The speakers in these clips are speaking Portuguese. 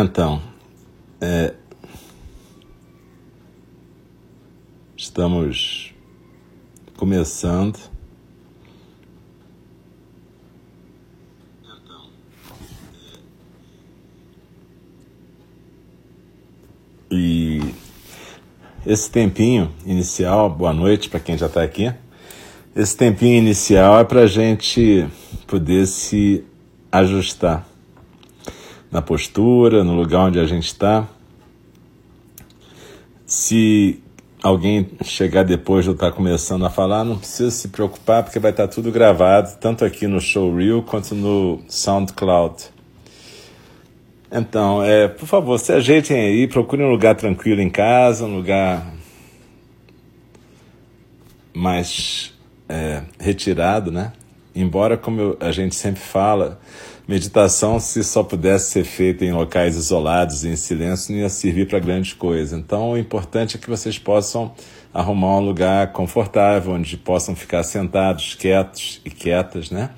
Então, é, estamos começando. E esse tempinho inicial, boa noite para quem já está aqui. Esse tempinho inicial é para a gente poder se ajustar na postura, no lugar onde a gente está. Se alguém chegar depois de eu estar começando a falar, não precisa se preocupar, porque vai estar tudo gravado, tanto aqui no Showreel quanto no SoundCloud. Então, é, por favor, se ajeitem aí, procurem um lugar tranquilo em casa, um lugar mais é, retirado, né? Embora, como a gente sempre fala, meditação, se só pudesse ser feita em locais isolados, em silêncio, não ia servir para grande coisa. Então, o importante é que vocês possam arrumar um lugar confortável, onde possam ficar sentados, quietos e quietas, né?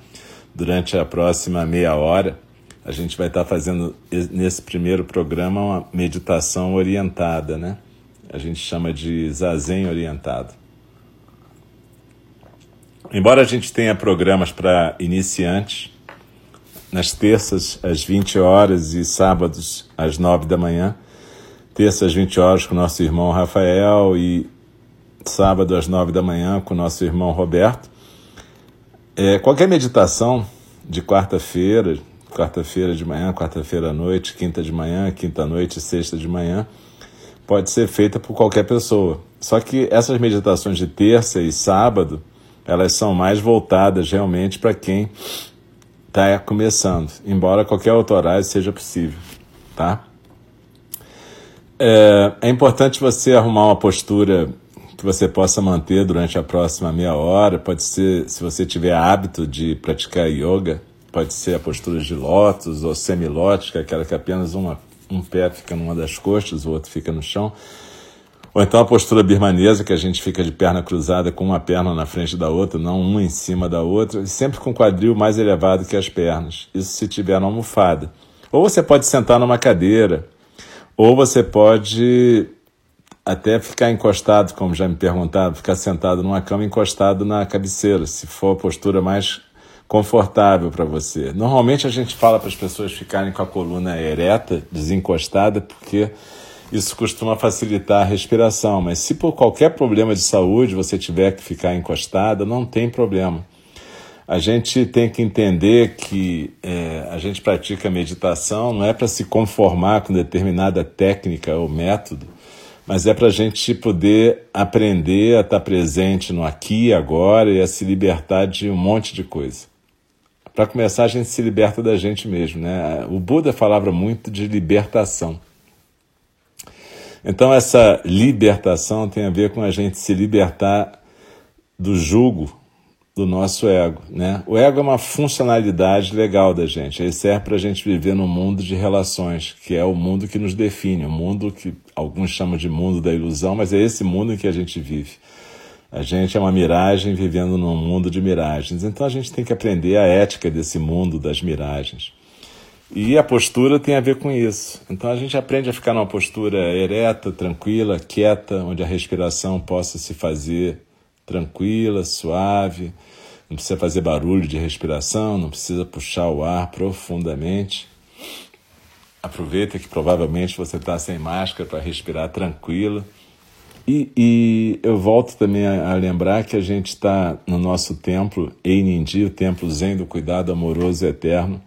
Durante a próxima meia hora, a gente vai estar fazendo nesse primeiro programa uma meditação orientada, né? A gente chama de zazen orientado. Embora a gente tenha programas para iniciantes, nas terças às 20 horas e sábados às 9 da manhã. Terça às 20 horas com nosso irmão Rafael e sábado às 9 da manhã com nosso irmão Roberto. É, qualquer meditação de quarta-feira, quarta-feira de manhã, quarta-feira à noite, quinta de manhã, quinta à noite, sexta de manhã, pode ser feita por qualquer pessoa. Só que essas meditações de terça e sábado, elas são mais voltadas realmente para quem está começando, embora qualquer horário seja possível, tá? É, é importante você arrumar uma postura que você possa manter durante a próxima meia hora. Pode ser, se você tiver hábito de praticar yoga, pode ser a postura de lótus ou semilótica, aquela que apenas uma, um pé fica numa das costas, o outro fica no chão. Ou então a postura birmanesa, que a gente fica de perna cruzada com uma perna na frente da outra, não uma em cima da outra, e sempre com o quadril mais elevado que as pernas. Isso se tiver na almofada. Ou você pode sentar numa cadeira, ou você pode até ficar encostado, como já me perguntaram, ficar sentado numa cama encostado na cabeceira, se for a postura mais confortável para você. Normalmente a gente fala para as pessoas ficarem com a coluna ereta, desencostada, porque isso costuma facilitar a respiração, mas se por qualquer problema de saúde você tiver que ficar encostada, não tem problema. A gente tem que entender que é, a gente pratica meditação não é para se conformar com determinada técnica ou método, mas é para a gente poder aprender a estar presente no aqui e agora e a se libertar de um monte de coisa. Para começar, a gente se liberta da gente mesmo. Né? O Buda falava muito de libertação. Então, essa libertação tem a ver com a gente se libertar do jugo do nosso ego. Né? O ego é uma funcionalidade legal da gente. Ele serve para a gente viver num mundo de relações, que é o mundo que nos define, o mundo que alguns chamam de mundo da ilusão, mas é esse mundo em que a gente vive. A gente é uma miragem vivendo num mundo de miragens. Então a gente tem que aprender a ética desse mundo das miragens. E a postura tem a ver com isso. Então a gente aprende a ficar numa postura ereta, tranquila, quieta, onde a respiração possa se fazer tranquila, suave. Não precisa fazer barulho de respiração, não precisa puxar o ar profundamente. Aproveita que provavelmente você está sem máscara para respirar tranquilo. E, e, eu volto também a, a lembrar que a gente está no nosso templo Einindi, o templo Zen do Cuidado Amoroso e Eterno,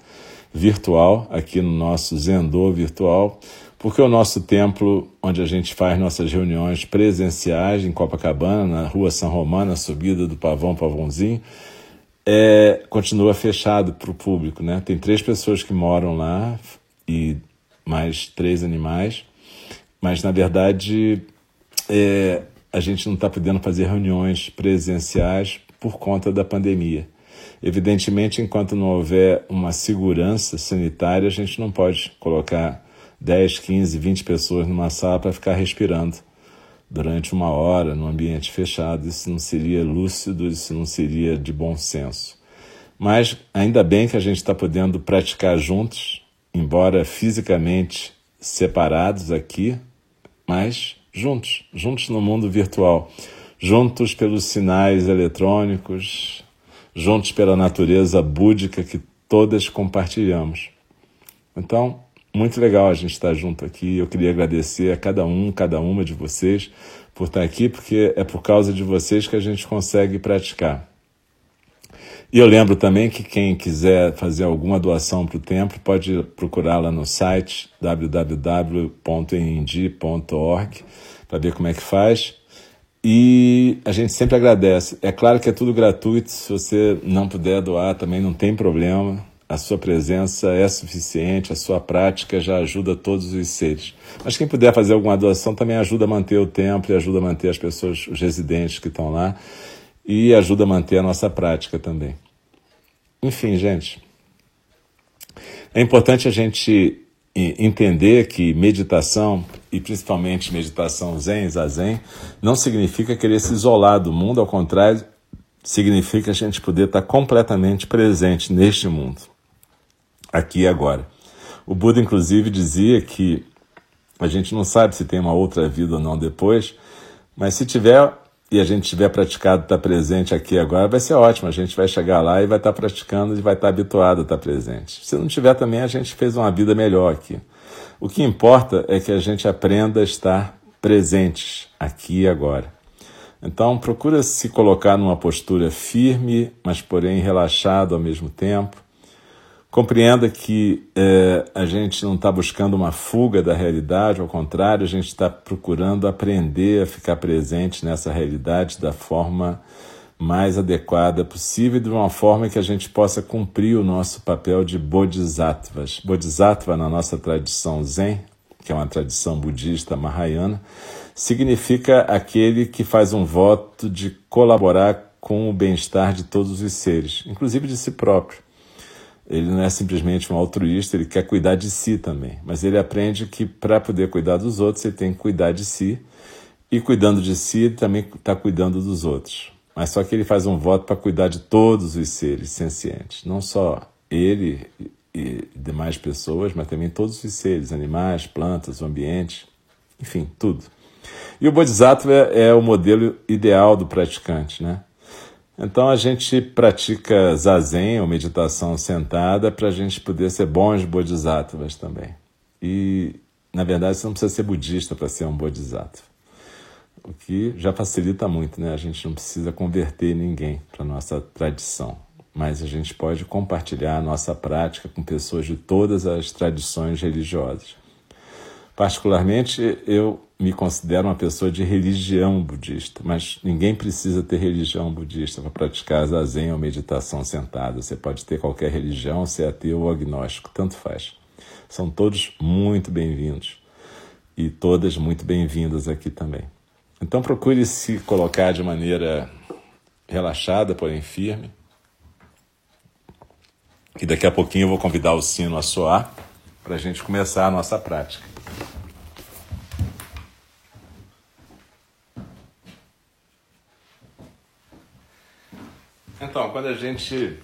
virtual, aqui no nosso Zendô virtual, porque o nosso templo, onde a gente faz nossas reuniões presenciais em Copacabana, na rua São Romano, na subida do Pavão Pavãozinho, é, continua fechado para o público. Né? Tem três pessoas que moram lá e mais três animais, mas na verdade é, a gente não está podendo fazer reuniões presenciais por conta da pandemia. Evidentemente, enquanto não houver uma segurança sanitária, a gente não pode colocar 10, 15, 20 pessoas numa sala para ficar respirando durante uma hora num ambiente fechado. Isso não seria lúcido, isso não seria de bom senso. Mas ainda bem que a gente está podendo praticar juntos, embora fisicamente separados aqui, mas juntos, juntos no mundo virtual, juntos pelos sinais eletrônicos, juntos pela natureza búdica que todas compartilhamos. Então, muito legal a gente estar junto aqui. Eu queria agradecer a cada um, cada uma de vocês por estar aqui, porque é por causa de vocês que a gente consegue praticar. E eu lembro também que quem quiser fazer alguma doação para o templo pode procurar lá no site www.endi.org para ver como é que faz. E a gente sempre agradece. É claro que é tudo gratuito, se você não puder doar também não tem problema. A sua presença é suficiente, a sua prática já ajuda todos os seres. Mas quem puder fazer alguma doação também ajuda a manter o templo e ajuda a manter as pessoas, os residentes que estão lá e ajuda a manter a nossa prática também. Enfim, gente, é importante a gente entender que meditação, e principalmente meditação zen, zazen, não significa querer se isolar do mundo, ao contrário, significa a gente poder estar completamente presente neste mundo, aqui e agora. O Buda, inclusive, dizia que a gente não sabe se tem uma outra vida ou não depois, mas se tiver, e a gente tiver praticado estar presente aqui agora, vai ser ótimo. A gente vai chegar lá e vai estar praticando e vai estar habituado a estar presente. Se não tiver também, a gente fez uma vida melhor aqui. O que importa é que a gente aprenda a estar presentes aqui e agora. Então, procura se colocar numa postura firme, mas porém relaxado ao mesmo tempo. Compreenda que é, a gente não está buscando uma fuga da realidade, ao contrário, a gente está procurando aprender a ficar presente nessa realidade da forma mais adequada possível de uma forma que a gente possa cumprir o nosso papel de bodhisattvas. Bodhisattva, na nossa tradição Zen, que é uma tradição budista mahayana, significa aquele que faz um voto de colaborar com o bem-estar de todos os seres, inclusive de si próprio. Ele não é simplesmente um altruísta, ele quer cuidar de si também. Mas ele aprende que para poder cuidar dos outros, ele tem que cuidar de si. E cuidando de si, ele também está cuidando dos outros. Mas só que ele faz um voto para cuidar de todos os seres sencientes, não só ele e demais pessoas, mas também todos os seres, animais, plantas, o ambiente, enfim, tudo. E o Bodhisattva é, é o modelo ideal do praticante, né? Então a gente pratica zazen, ou meditação sentada, para a gente poder ser bons bodhisattvas também. E, na verdade, você não precisa ser budista para ser um bodhisattva. O que já facilita muito, né? A gente não precisa converter ninguém para nossa tradição. Mas a gente pode compartilhar a nossa prática com pessoas de todas as tradições religiosas. Particularmente, eu me considero uma pessoa de religião budista, mas ninguém precisa ter religião budista para praticar zazen ou meditação sentada. Você pode ter qualquer religião, ser ateu ou agnóstico, tanto faz. São todos muito bem-vindos e todas muito bem-vindas aqui também. Então procure se colocar de maneira relaxada, porém firme. E daqui a pouquinho eu vou convidar o sino a soar para a gente começar a nossa prática. Então, quando a gente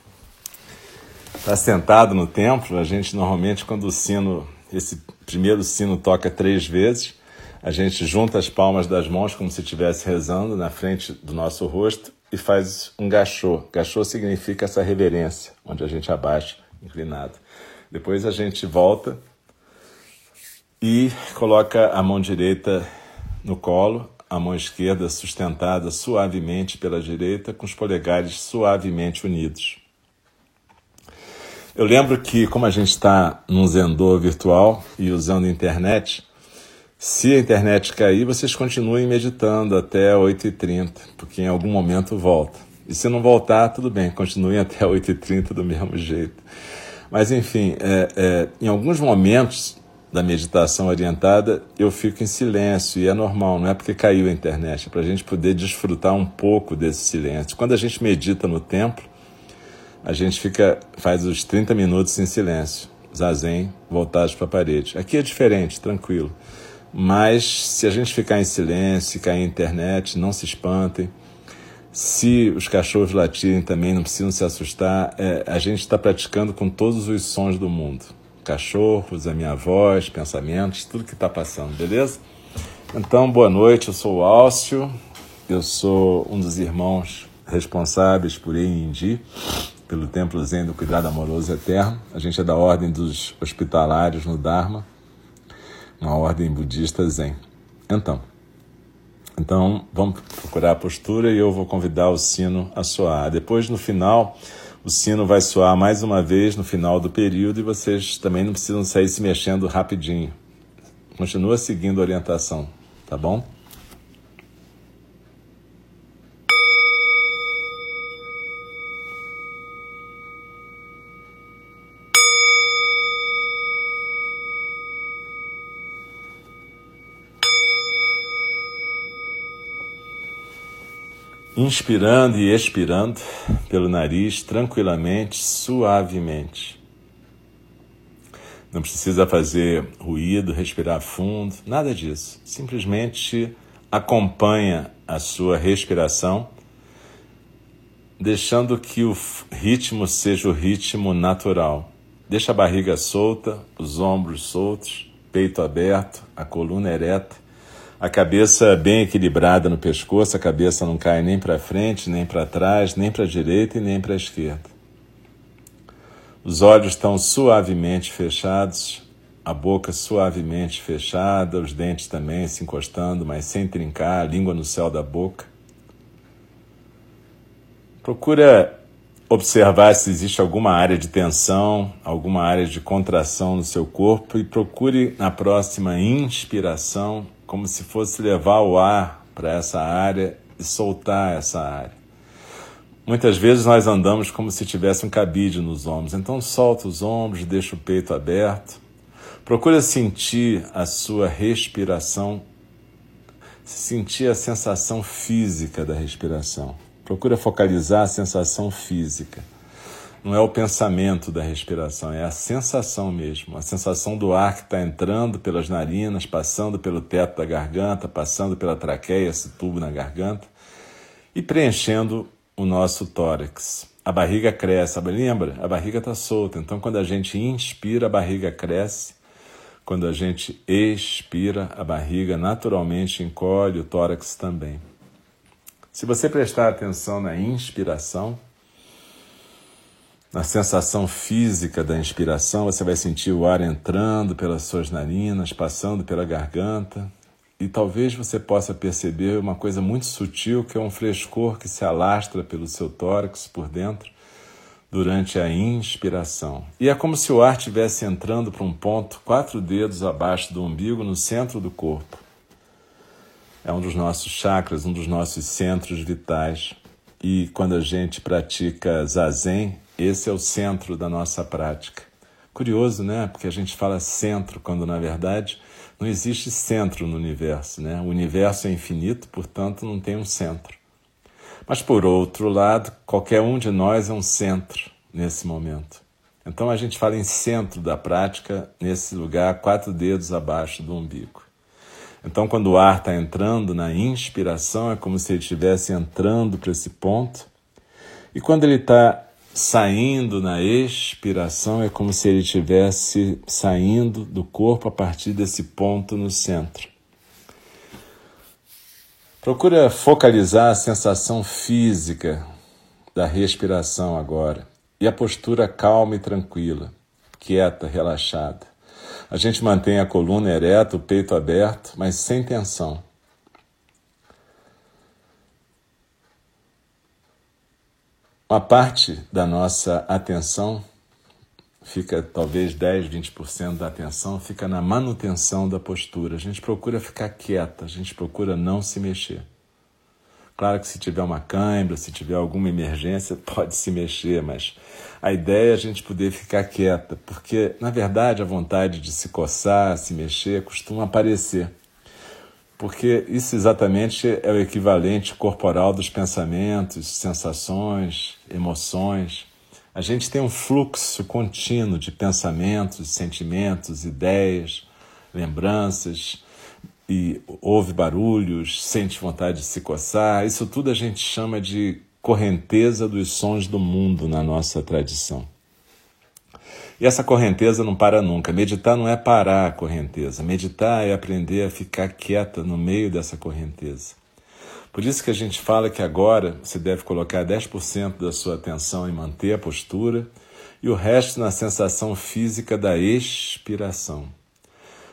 está sentado no templo, a gente normalmente, quando o sino, esse primeiro sino toca três vezes, a gente junta as palmas das mãos como se estivesse rezando na frente do nosso rosto e faz um gachô. Gachô significa essa reverência, onde a gente abaixa, inclinado. Depois a gente volta e coloca a mão direita no colo, a mão esquerda sustentada suavemente pela direita, com os polegares suavemente unidos. Eu lembro que, como a gente está num Zendô virtual e usando internet, se a internet cair, vocês continuem meditando até 8h30, porque em algum momento volta. E se não voltar, tudo bem, continuem até 8h30 do mesmo jeito. Mas, enfim, é, é, em alguns momentos da meditação orientada, eu fico em silêncio e é normal, não é porque caiu a internet, é para a gente poder desfrutar um pouco desse silêncio. Quando a gente medita no templo, a gente fica faz os 30 minutos em silêncio, zazen, voltados para a parede. Aqui é diferente, tranquilo. Mas se a gente ficar em silêncio, cair a internet, não se espantem. Se os cachorros latirem também, não precisam se assustar. É, a gente está praticando com todos os sons do mundo. cachorros, a minha voz, pensamentos, tudo que está passando, beleza? Então, boa noite, eu sou o Álcio, eu sou um dos irmãos responsáveis por Indi, pelo Templo Zen do Cuidado Amoroso Eterno. A gente é da Ordem dos Hospitalários no Dharma, uma ordem budista Zen. Então, então vamos procurar a postura e eu vou convidar o sino a soar. Depois, no final, o sino vai soar mais uma vez no final do período e vocês também não precisam sair se mexendo rapidinho. Continua seguindo a orientação, tá bom? Inspirando e expirando pelo nariz tranquilamente, suavemente. Não precisa fazer ruído, respirar fundo, nada disso. Simplesmente acompanha a sua respiração, deixando que o ritmo seja o ritmo natural. Deixa a barriga solta, os ombros soltos, peito aberto, a coluna ereta a cabeça bem equilibrada no pescoço, a cabeça não cai nem para frente, nem para trás, nem para a direita e nem para a esquerda. Os olhos estão suavemente fechados, a boca suavemente fechada, os dentes também se encostando, mas sem trincar, a língua no céu da boca. Procura observar se existe alguma área de tensão, alguma área de contração no seu corpo e procure na próxima inspiração como se fosse levar o ar para essa área e soltar essa área. Muitas vezes nós andamos como se tivesse um cabide nos ombros, então solta os ombros, deixa o peito aberto. Procura sentir a sua respiração, sentir a sensação física da respiração. Procura focalizar a sensação física não é o pensamento da respiração, é a sensação mesmo, a sensação do ar que está entrando pelas narinas, passando pelo teto da garganta, passando pela traqueia, esse tubo na garganta, e preenchendo o nosso tórax. A barriga cresce, lembra? A barriga está solta, então quando a gente inspira, a barriga cresce, quando a gente expira, a barriga naturalmente encolhe, o tórax também. Se você prestar atenção na inspiração, na sensação física da inspiração, você vai sentir o ar entrando pelas suas narinas, passando pela garganta, e talvez você possa perceber uma coisa muito sutil, que é um frescor que se alastra pelo seu tórax por dentro durante a inspiração. E é como se o ar estivesse entrando para um ponto quatro dedos abaixo do umbigo, no centro do corpo. É um dos nossos chakras, um dos nossos centros vitais. E quando a gente pratica zazen, esse é o centro da nossa prática. Curioso, né? Porque a gente fala centro quando na verdade não existe centro no universo, né? O universo é infinito, portanto não tem um centro. Mas por outro lado, qualquer um de nós é um centro nesse momento. Então a gente fala em centro da prática, nesse lugar, quatro dedos abaixo do umbigo. Então, quando o ar está entrando na inspiração, é como se ele estivesse entrando para esse ponto. E quando ele está saindo na expiração, é como se ele estivesse saindo do corpo a partir desse ponto no centro. Procura focalizar a sensação física da respiração agora e a postura calma e tranquila, quieta, relaxada. A gente mantém a coluna ereta, o peito aberto, mas sem tensão. Uma parte da nossa atenção fica talvez 10, 20% da atenção fica na manutenção da postura. A gente procura ficar quieta, a gente procura não se mexer. Claro que se tiver uma cãibra, se tiver alguma emergência, pode se mexer, mas a ideia é a gente poder ficar quieta, porque na verdade a vontade de se coçar, se mexer, costuma aparecer porque isso exatamente é o equivalente corporal dos pensamentos, sensações, emoções. A gente tem um fluxo contínuo de pensamentos, sentimentos, ideias, lembranças, e ouve barulhos, sente vontade de se coçar. Isso tudo a gente chama de correnteza dos sons do mundo na nossa tradição. E essa correnteza não para nunca. Meditar não é parar a correnteza. Meditar é aprender a ficar quieta no meio dessa correnteza. Por isso que a gente fala que agora você deve colocar 10% da sua atenção em manter a postura e o resto na sensação física da expiração.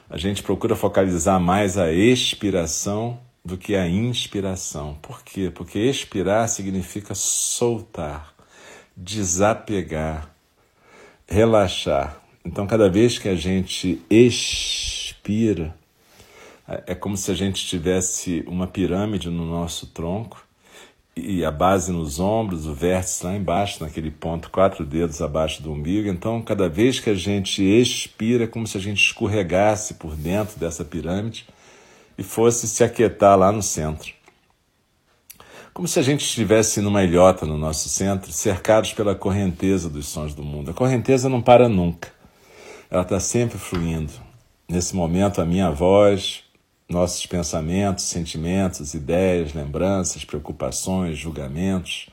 A gente procura focalizar mais a expiração do que a inspiração. Por quê? Porque expirar significa soltar, desapegar, relaxar. Então, cada vez que a gente expira, é como se a gente tivesse uma pirâmide no nosso tronco e a base nos ombros, o vértice lá embaixo, naquele ponto, quatro dedos abaixo do umbigo. Então, cada vez que a gente expira, é como se a gente escorregasse por dentro dessa pirâmide e fosse se aquietar lá no centro. Como se a gente estivesse numa ilhota no nosso centro, cercados pela correnteza dos sons do mundo. A correnteza não para nunca. Ela está sempre fluindo. Nesse momento, a minha voz, nossos pensamentos, sentimentos, ideias, lembranças, preocupações, julgamentos,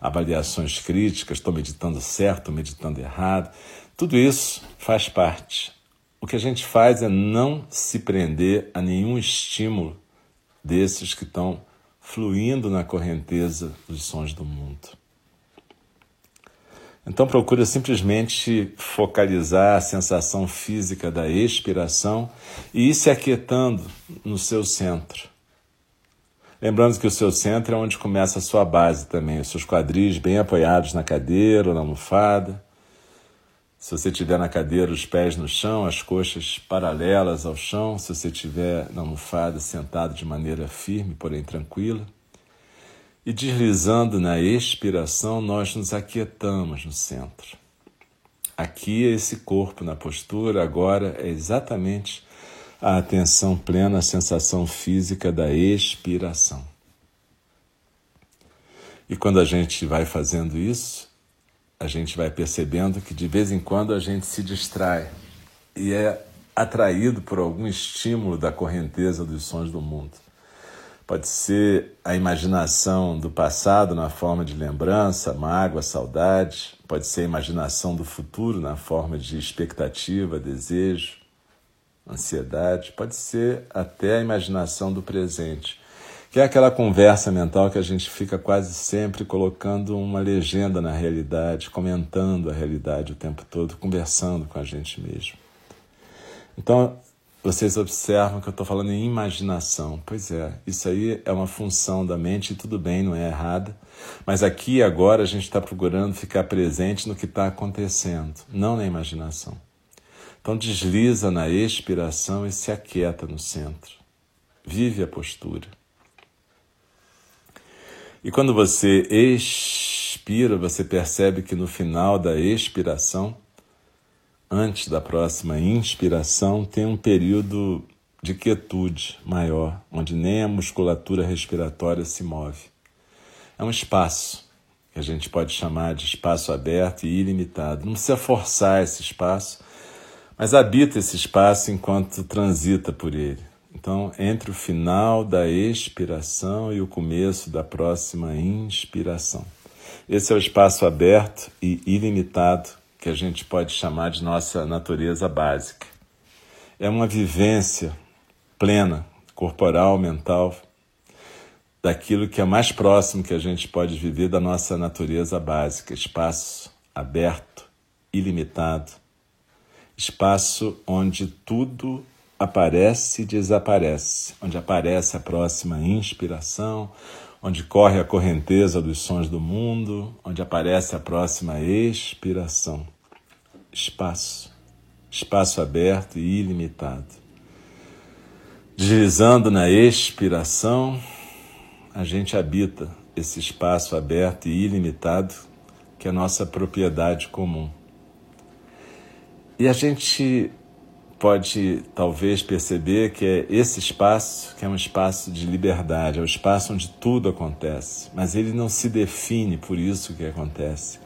avaliações críticas, estou meditando certo, meditando errado, tudo isso faz parte. O que a gente faz é não se prender a nenhum estímulo desses que estão fluindo na correnteza dos sons do mundo. Então procura simplesmente focalizar a sensação física da expiração e ir se aquietando no seu centro. Lembrando que o seu centro é onde começa a sua base também, os seus quadris bem apoiados na cadeira ou na almofada. Se você estiver na cadeira, os pés no chão, as coxas paralelas ao chão. Se você estiver na almofada, sentado de maneira firme, porém tranquila. E deslizando na expiração, nós nos aquietamos no centro. Aqui é esse corpo na postura, agora é exatamente a atenção plena, a sensação física da expiração. E quando a gente vai fazendo isso, a gente vai percebendo que de vez em quando a gente se distrai e é atraído por algum estímulo da correnteza dos sons do mundo. Pode ser a imaginação do passado na forma de lembrança, mágoa, saudade. Pode ser a imaginação do futuro na forma de expectativa, desejo, ansiedade. Pode ser até a imaginação do presente, que é aquela conversa mental que a gente fica quase sempre colocando uma legenda na realidade, comentando a realidade o tempo todo, conversando com a gente mesmo. Então, vocês observam que eu estou falando em imaginação. Pois é, isso aí é uma função da mente e tudo bem, não é errada. Mas aqui e agora a gente está procurando ficar presente no que está acontecendo, não na imaginação. Então desliza na expiração e se aquieta no centro. Vive a postura. E quando você expira, você percebe que no final da expiração, antes da próxima inspiração, tem um período de quietude maior, onde nem a musculatura respiratória se move. É um espaço que a gente pode chamar de espaço aberto e ilimitado. Não precisa forçar esse espaço, mas habita esse espaço enquanto transita por ele. Então, entre o final da expiração e o começo da próxima inspiração. Esse é o espaço aberto e ilimitado que a gente pode chamar de nossa natureza básica. É uma vivência plena, corporal, mental, daquilo que é mais próximo que a gente pode viver da nossa natureza básica, espaço aberto, ilimitado, espaço onde tudo aparece e desaparece, onde aparece a próxima inspiração, onde corre a correnteza dos sons do mundo, onde aparece a próxima expiração. Espaço, espaço aberto e ilimitado. Deslizando na expiração, a gente habita esse espaço aberto e ilimitado que é nossa propriedade comum. E a gente pode talvez perceber que é esse espaço que é um espaço de liberdade, é o espaço onde tudo acontece, mas ele não se define por isso que acontece.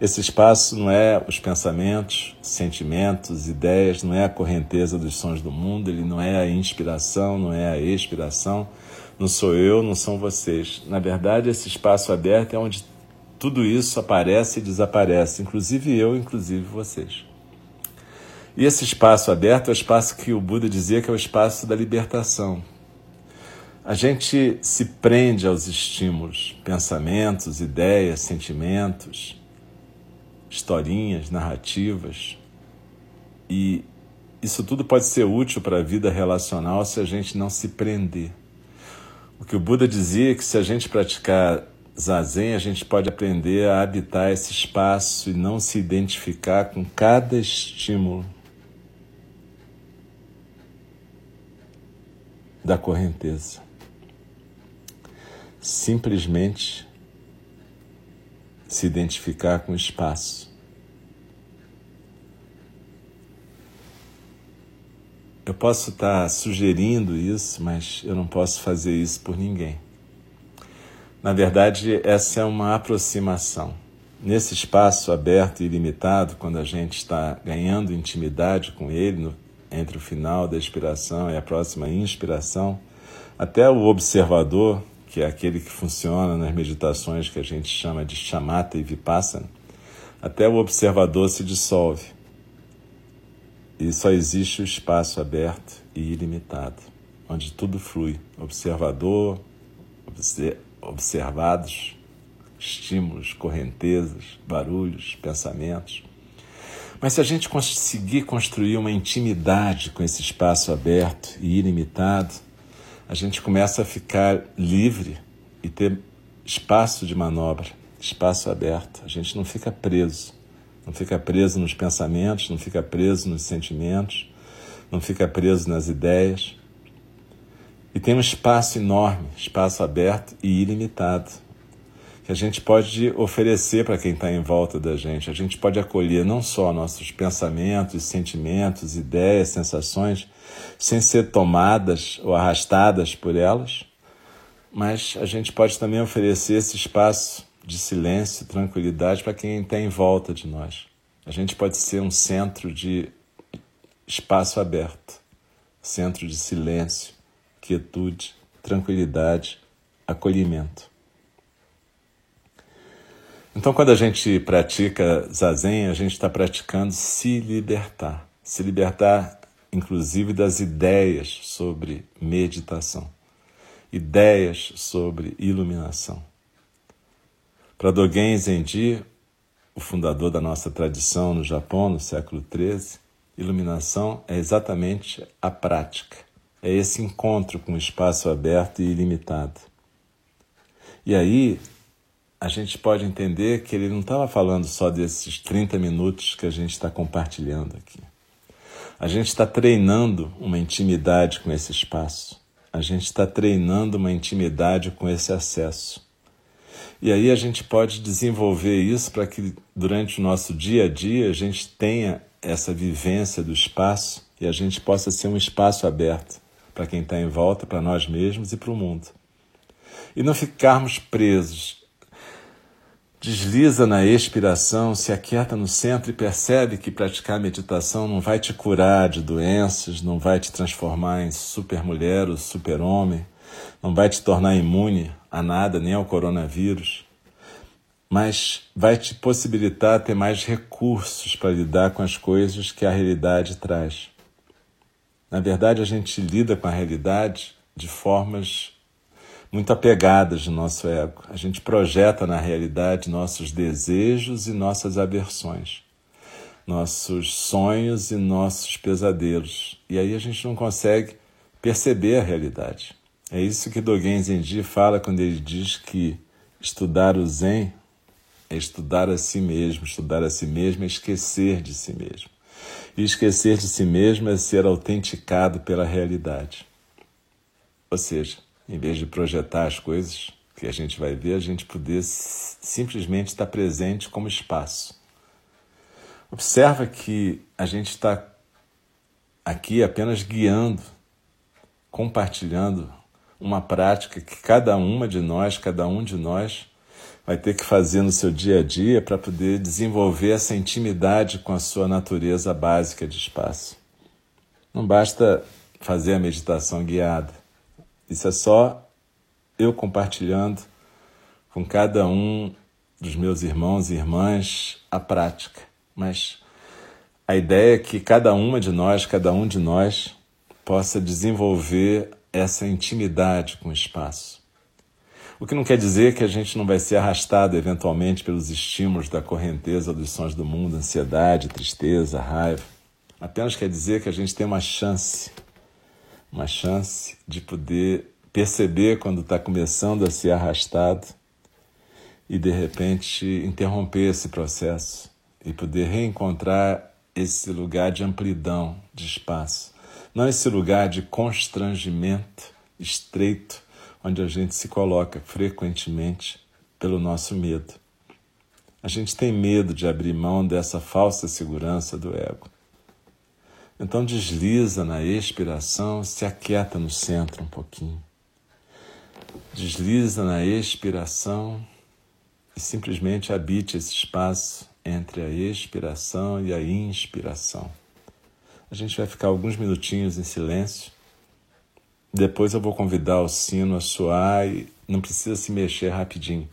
Esse espaço não é os pensamentos, sentimentos, ideias, não é a correnteza dos sons do mundo, ele não é a inspiração, não é a expiração, não sou eu, não são vocês. Na verdade, esse espaço aberto é onde tudo isso aparece e desaparece, inclusive eu, inclusive vocês. E esse espaço aberto é o espaço que o Buda dizia que é o espaço da libertação. A gente se prende aos estímulos, pensamentos, ideias, sentimentos, historinhas, narrativas. E isso tudo pode ser útil para a vida relacional se a gente não se prender. O que o Buda dizia é que se a gente praticar zazen, a gente pode aprender a habitar esse espaço e não se identificar com cada estímulo da correnteza. Simplesmente se identificar com o espaço. Eu posso estar sugerindo isso, mas eu não posso fazer isso por ninguém. Na verdade, essa é uma aproximação. Nesse espaço aberto e ilimitado, quando a gente está ganhando intimidade com ele, entre o final da expiração e a próxima inspiração, até o observador, que é aquele que funciona nas meditações que a gente chama de chamata e vipassana, até o observador se dissolve. E só existe o espaço aberto e ilimitado, onde tudo flui. Observador, observados, estímulos, correntezas, barulhos, pensamentos. Mas se a gente conseguir construir uma intimidade com esse espaço aberto e ilimitado, a gente começa a ficar livre e ter espaço de manobra, espaço aberto. A gente não fica preso. Não fica preso nos pensamentos, não fica preso nos sentimentos, não fica preso nas ideias. E tem um espaço enorme, espaço aberto e ilimitado que a gente pode oferecer para quem está em volta da gente. A gente pode acolher não só nossos pensamentos, sentimentos, ideias, sensações, sem ser tomadas ou arrastadas por elas, mas a gente pode também oferecer esse espaço de silêncio, tranquilidade para quem está em volta de nós. A gente pode ser um centro de espaço aberto, centro de silêncio, quietude, tranquilidade, acolhimento. Então, quando a gente pratica zazen, a gente está praticando se libertar. Se libertar, inclusive, das ideias sobre meditação, ideias sobre iluminação. Para Dogen Zenji, o fundador da nossa tradição no Japão, no século XIII, iluminação é exatamente a prática, é esse encontro com o espaço aberto e ilimitado. E aí, a gente pode entender que ele não estava falando só desses 30 minutos que a gente está compartilhando aqui. A gente está treinando uma intimidade com esse espaço. A gente está treinando uma intimidade com esse acesso. E aí a gente pode desenvolver isso para que durante o nosso dia a dia a gente tenha essa vivência do espaço e a gente possa ser um espaço aberto para quem está em volta, para nós mesmos e para o mundo. E não ficarmos presos Desliza na expiração, se aquieta no centro e percebe que praticar meditação não vai te curar de doenças, não vai te transformar em supermulher ou super-homem, não vai te tornar imune a nada, nem ao coronavírus, mas vai te possibilitar ter mais recursos para lidar com as coisas que a realidade traz. Na verdade, a gente lida com a realidade de formas muito apegadas de nosso ego. A gente projeta na realidade nossos desejos e nossas aversões, nossos sonhos e nossos pesadelos. E aí a gente não consegue perceber a realidade. É isso que Dogen Zenji fala quando ele diz que estudar o Zen é estudar a si mesmo, estudar a si mesmo é esquecer de si mesmo. E esquecer de si mesmo é ser autenticado pela realidade. Ou seja, em vez de projetar as coisas que a gente vai ver, a gente poder simplesmente estar presente como espaço. Observa que a gente está aqui apenas guiando, compartilhando uma prática que cada uma de nós, cada um de nós, vai ter que fazer no seu dia a dia para poder desenvolver essa intimidade com a sua natureza básica de espaço. Não basta fazer a meditação guiada. Isso é só eu compartilhando com cada um dos meus irmãos e irmãs a prática, mas a ideia é que cada uma de nós, cada um de nós, possa desenvolver essa intimidade com o espaço. O que não quer dizer que a gente não vai ser arrastado eventualmente pelos estímulos da correnteza dos sons do mundo, ansiedade, tristeza, raiva. Apenas quer dizer que a gente tem uma chance, uma chance de poder perceber quando está começando a ser arrastado e de repente interromper esse processo e poder reencontrar esse lugar de amplidão, de espaço, não esse lugar de constrangimento estreito onde a gente se coloca frequentemente pelo nosso medo. A gente tem medo de abrir mão dessa falsa segurança do ego. Então desliza na expiração, se aquieta no centro um pouquinho. Desliza na expiração e simplesmente habite esse espaço entre a expiração e a inspiração. A gente vai ficar alguns minutinhos em silêncio. Depois eu vou convidar o sino a soar e não precisa se mexer rapidinho.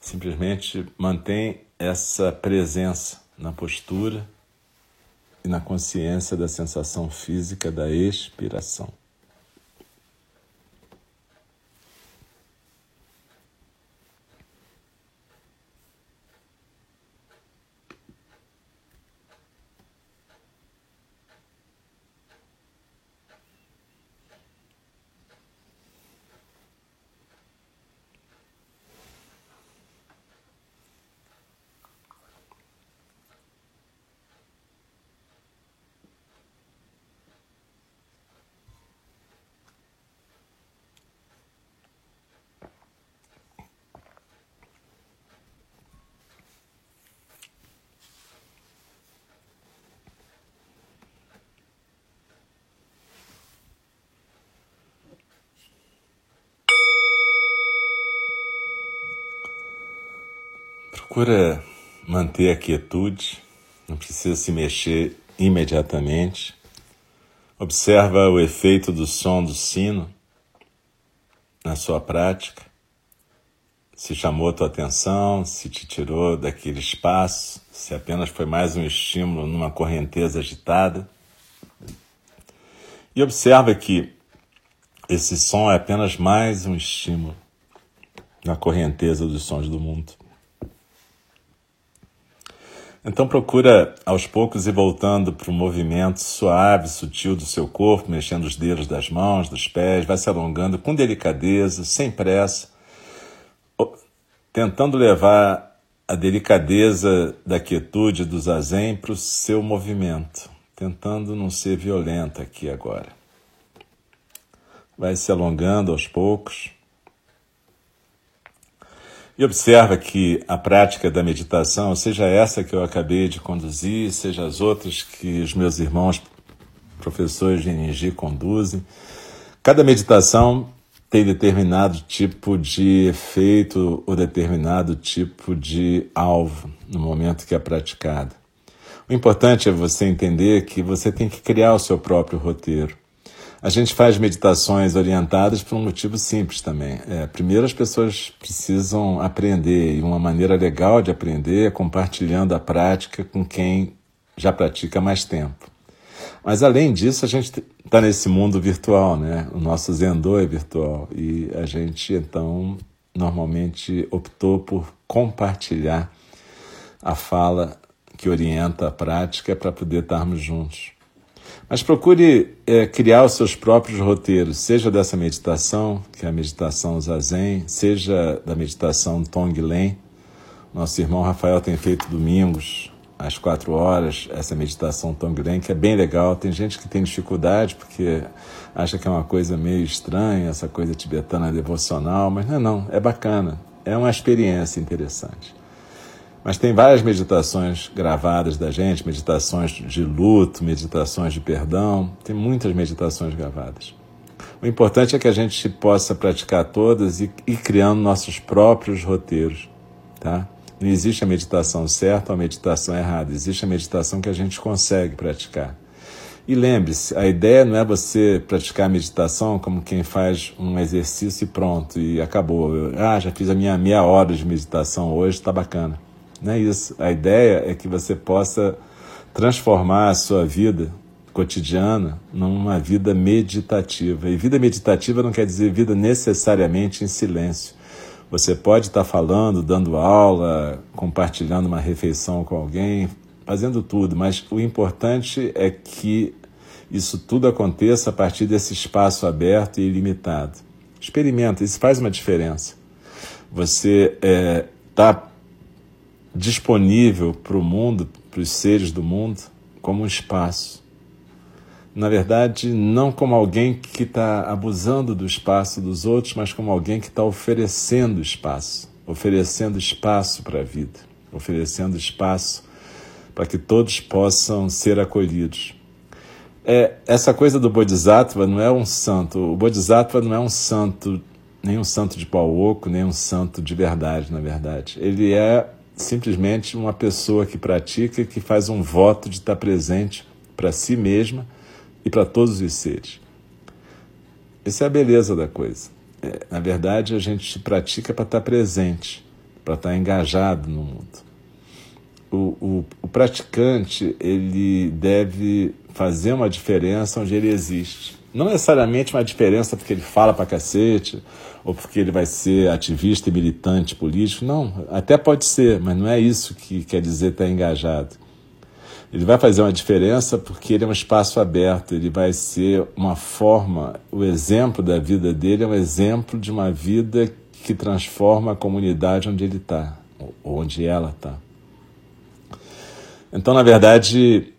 Simplesmente mantém essa presença na postura e na consciência da sensação física da expiração. Procura manter a quietude, não precisa se mexer imediatamente. Observa o efeito do som do sino na sua prática. Se chamou a tua atenção, se te tirou daquele espaço, se apenas foi mais um estímulo numa correnteza agitada. E observa que esse som é apenas mais um estímulo na correnteza dos sons do mundo. Então procura aos poucos ir voltando para o movimento suave, sutil do seu corpo, mexendo os dedos das mãos, dos pés, vai se alongando com delicadeza, sem pressa, tentando levar a delicadeza da quietude do zazen para o seu movimento, tentando não ser violenta aqui agora. Vai se alongando aos poucos. E observa que a prática da meditação, seja essa que eu acabei de conduzir, seja as outras que os meus irmãos professores de energia conduzem, cada meditação tem determinado tipo de efeito ou determinado tipo de alvo no momento que é praticada. O importante é você entender que você tem que criar o seu próprio roteiro. A gente faz meditações orientadas por um motivo simples também. É, primeiro, as pessoas precisam aprender, e uma maneira legal de aprender é compartilhando a prática com quem já pratica mais tempo. Mas além disso, a gente está nesse mundo virtual, né? O nosso Zendô é virtual e a gente então normalmente optou por compartilhar a fala que orienta a prática para poder estarmos juntos. Mas procure é, criar os seus próprios roteiros, seja dessa meditação, que é a meditação Zazen, seja da meditação Tonglen. Nosso irmão Rafael tem feito domingos, às quatro horas, essa meditação Tonglen, que é bem legal. Tem gente que tem dificuldade porque acha que é uma coisa meio estranha, essa coisa tibetana devocional, mas não é não, é bacana, é uma experiência interessante. Mas tem várias meditações gravadas da gente, meditações de luto, meditações de perdão, tem muitas meditações gravadas. O importante é que a gente possa praticar todas e ir criando nossos próprios roteiros, tá? Não existe a meditação certa ou a meditação errada, existe a meditação que a gente consegue praticar. E lembre-se, a ideia não é você praticar meditação como quem faz um exercício e pronto, e acabou. Ah, já fiz a minha meia hora de meditação hoje, está bacana. Não é isso. A ideia é que você possa transformar a sua vida cotidiana numa vida meditativa. E vida meditativa não quer dizer vida necessariamente em silêncio. Você pode estar falando, dando aula, compartilhando uma refeição com alguém, fazendo tudo, mas o importante é que isso tudo aconteça a partir desse espaço aberto e ilimitado. Experimenta, isso faz uma diferença. Você está é, tá disponível para o mundo, para os seres do mundo, como um espaço. Na verdade, não como alguém que está abusando do espaço dos outros, mas como alguém que está oferecendo espaço oferecendo espaço para a vida, oferecendo espaço para que todos possam ser acolhidos. É, essa coisa do Bodhisattva não é um santo. O Bodhisattva não é um santo, nem um santo de pau oco, nem um santo de verdade, na verdade. Ele é simplesmente uma pessoa que pratica, que faz um voto de estar presente para si mesma e para todos os seres. Essa é a beleza da coisa. É, na verdade, a gente pratica para estar presente, para estar engajado no mundo o, o, o praticante ele deve fazer uma diferença onde ele existe. Não necessariamente uma diferença porque ele fala pra cacete, ou porque ele vai ser ativista e militante político. Não, até pode ser, mas não é isso que quer dizer estar engajado. Ele vai fazer uma diferença porque ele é um espaço aberto, ele vai ser uma forma, o exemplo da vida dele é um exemplo de uma vida que transforma a comunidade onde ele está, onde ela está. Então, na verdade,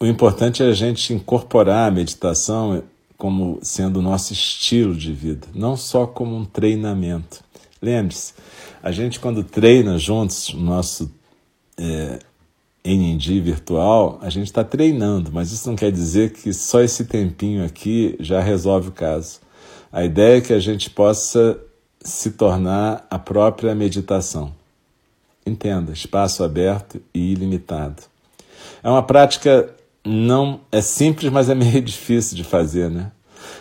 o importante é a gente incorporar a meditação como sendo o nosso estilo de vida, não só como um treinamento. Lembre-se, a gente quando treina juntos no nosso é, NND virtual, a gente está treinando, mas isso não quer dizer que só esse tempinho aqui já resolve o caso. A ideia é que a gente possa se tornar a própria meditação. Entenda, espaço aberto e ilimitado. É uma prática não é simples, mas é meio difícil de fazer, né?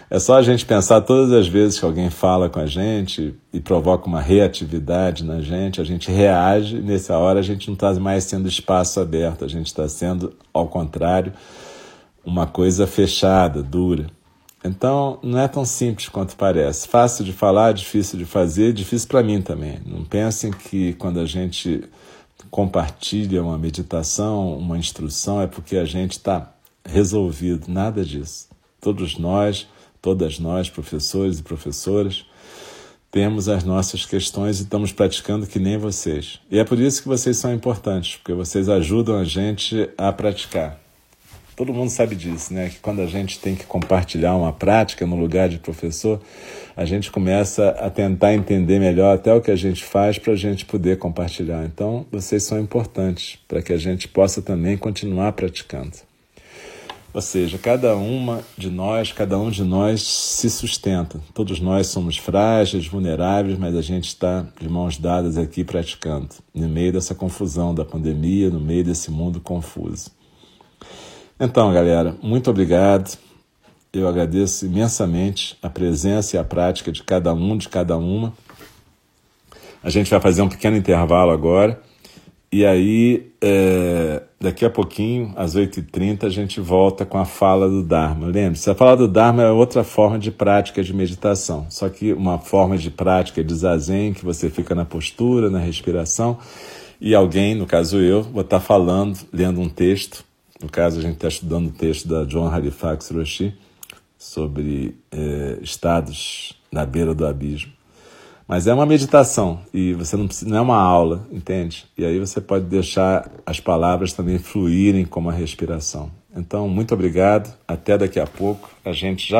É só a gente pensar todas as vezes que alguém fala com a gente e provoca uma reatividade na gente, a gente reage, e nessa hora a gente não está mais sendo espaço aberto, a gente está sendo, ao contrário, uma coisa fechada, dura. Então, não é tão simples quanto parece. Fácil de falar, difícil de fazer, difícil para mim também. Não pensem que quando a gente compartilha uma meditação, uma instrução, é porque a gente está resolvido. Nada disso. Todos nós, todas nós, professores e professoras, temos as nossas questões e estamos praticando que nem vocês. E é por isso que vocês são importantes, porque vocês ajudam a gente a praticar. Todo mundo sabe disso, né? Que quando a gente tem que compartilhar uma prática no lugar de professor, a gente começa a tentar entender melhor até o que a gente faz para a gente poder compartilhar. Então, vocês são importantes para que a gente possa também continuar praticando. Ou seja, cada uma de nós, cada um de nós se sustenta. Todos nós somos frágeis, vulneráveis, mas a gente está de mãos dadas aqui praticando, no meio dessa confusão da pandemia, no meio desse mundo confuso. Então, galera, muito obrigado. Eu agradeço imensamente a presença e a prática de cada um, de cada uma. A gente vai fazer um pequeno intervalo agora. E aí, é, daqui a pouquinho, às 8h30, a gente volta com a fala do Dharma. Lembre-se, a fala do Dharma é outra forma de prática de meditação. Só que uma forma de prática de zazen, que você fica na postura, na respiração, e alguém, no caso eu, vou estar falando, lendo um texto no caso, a gente está estudando o texto da John Halifax Roshi sobre é, estados na beira do abismo. Mas é uma meditação e você não, precisa, não é uma aula, entende? E aí você pode deixar as palavras também fluírem como a respiração. Então, muito obrigado. Até daqui a pouco. A gente já